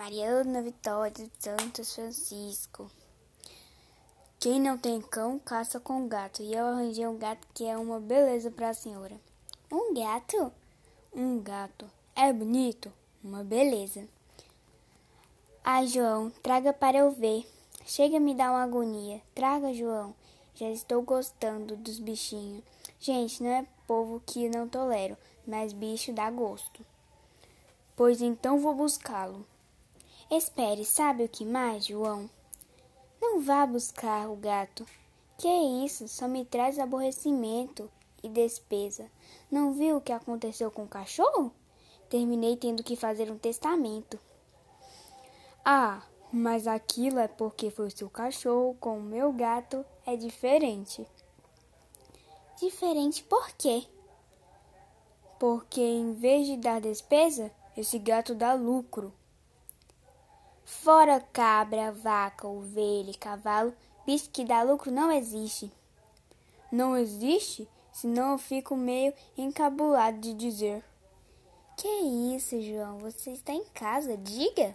Mariana Vitória dos Santos Francisco. Quem não tem cão, caça com gato. E eu arranjei um gato que é uma beleza para a senhora. Um gato? Um gato. É bonito? Uma beleza. Ai, João, traga para eu ver. Chega a me dar uma agonia. Traga, João. Já estou gostando dos bichinhos. Gente, não é povo que não tolero, mas bicho dá gosto. Pois então vou buscá-lo. Espere, sabe o que mais, João? Não vá buscar o gato. Que isso? Só me traz aborrecimento e despesa. Não viu o que aconteceu com o cachorro? Terminei tendo que fazer um testamento. Ah, mas aquilo é porque foi seu cachorro com o meu gato é diferente. Diferente por quê? Porque em vez de dar despesa, esse gato dá lucro. Fora cabra, vaca, ovelha e cavalo, bicho que dá lucro não existe. Não existe? Senão eu fico meio encabulado de dizer. Que isso, João? Você está em casa, diga.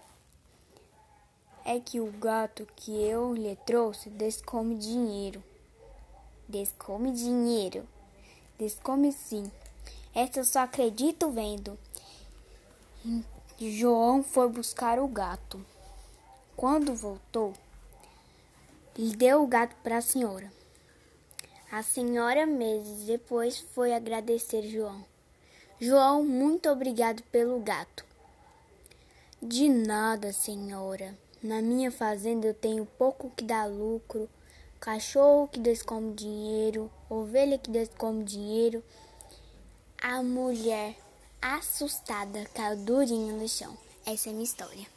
É que o gato que eu lhe trouxe descome dinheiro. Descome dinheiro? Descome sim. Essa eu só acredito vendo. João foi buscar o gato. Quando voltou, lhe deu o gato para a senhora. A senhora, meses depois, foi agradecer João. João, muito obrigado pelo gato. De nada, senhora. Na minha fazenda eu tenho pouco que dá lucro, cachorro que descome dinheiro, ovelha que descome dinheiro. A mulher, assustada, caiu durinha no chão. Essa é a minha história.